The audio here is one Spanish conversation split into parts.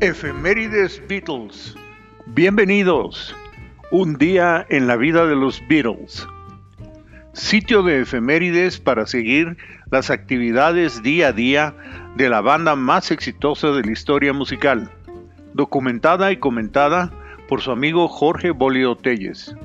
Efemérides Beatles. Bienvenidos. Un día en la vida de los Beatles. Sitio de efemérides para seguir las actividades día a día de la banda más exitosa de la historia musical. Documentada y comentada por su amigo Jorge Bolio Telles.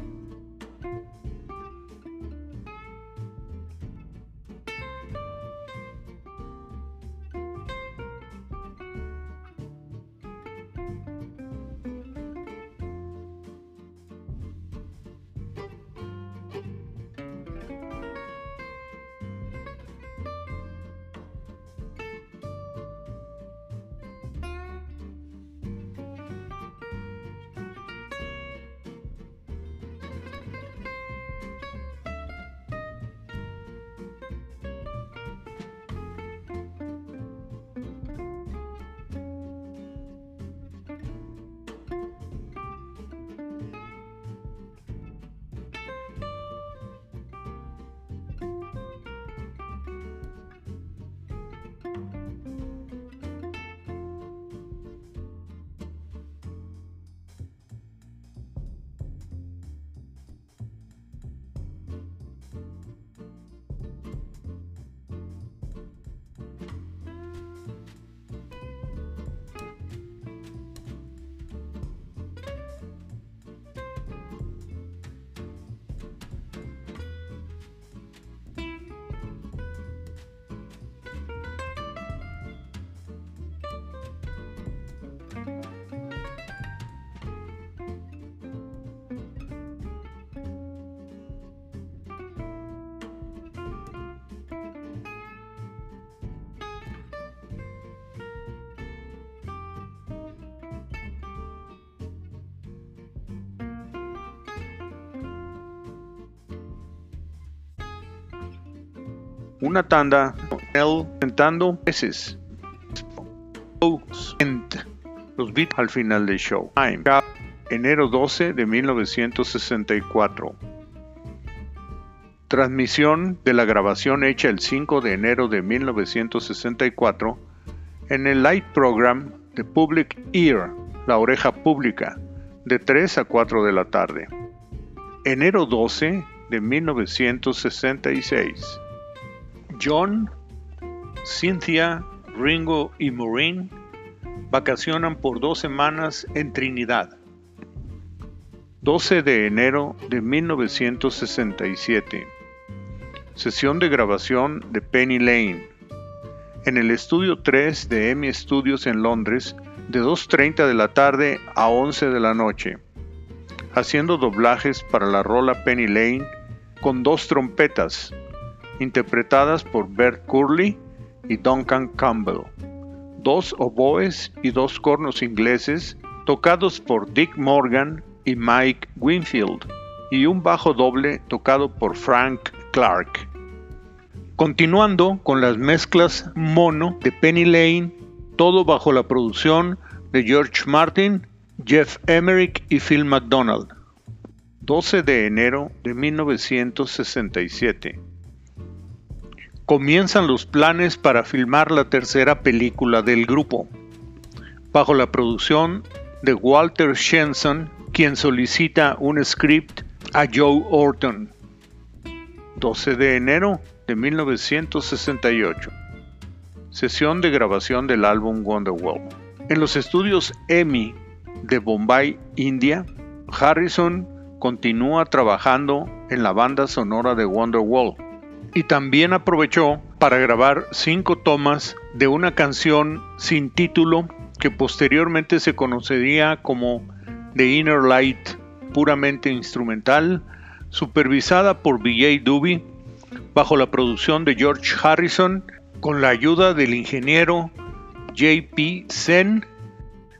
Una tanda, él sentando veces. Los beats al final del show. Time, enero 12 de 1964. Transmisión de la grabación hecha el 5 de enero de 1964 en el Light Program de Public Ear, la oreja pública, de 3 a 4 de la tarde. Enero 12 de 1966. John, Cynthia, Ringo y Maureen vacacionan por dos semanas en Trinidad. 12 de enero de 1967. Sesión de grabación de Penny Lane. En el estudio 3 de EMI Studios en Londres, de 2.30 de la tarde a 11 de la noche. Haciendo doblajes para la rola Penny Lane con dos trompetas, interpretadas por Bert Curley y Duncan Campbell, dos oboes y dos cornos ingleses tocados por Dick Morgan y Mike Winfield, y un bajo doble tocado por Frank Clark. Continuando con las mezclas mono de Penny Lane, todo bajo la producción de George Martin, Jeff Emerick y Phil McDonald. 12 de enero de 1967 comienzan los planes para filmar la tercera película del grupo, bajo la producción de Walter Shenson, quien solicita un script a Joe Orton. 12 de enero de 1968. Sesión de grabación del álbum Wonderwall. En los estudios EMI de Bombay, India, Harrison continúa trabajando en la banda sonora de Wonderwall y también aprovechó para grabar cinco tomas de una canción sin título que posteriormente se conocería como The Inner Light, puramente instrumental, supervisada por B.J. Doobie, bajo la producción de George Harrison, con la ayuda del ingeniero J.P. Sen.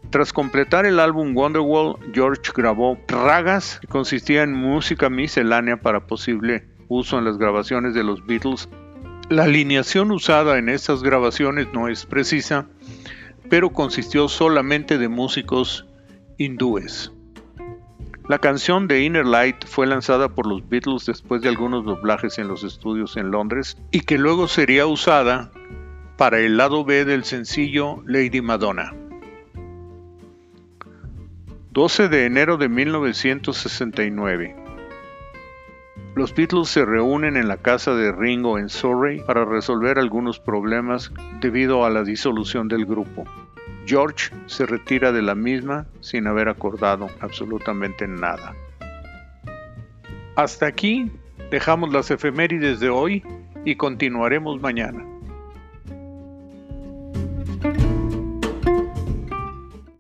Tras completar el álbum Wonderwall, George grabó ragas que consistían en música miscelánea para posible uso en las grabaciones de los Beatles. La alineación usada en estas grabaciones no es precisa, pero consistió solamente de músicos hindúes. La canción de Inner Light fue lanzada por los Beatles después de algunos doblajes en los estudios en Londres y que luego sería usada para el lado B del sencillo Lady Madonna. 12 de enero de 1969. Los Beatles se reúnen en la casa de Ringo en Surrey para resolver algunos problemas debido a la disolución del grupo. George se retira de la misma sin haber acordado absolutamente nada. Hasta aquí dejamos las efemérides de hoy y continuaremos mañana.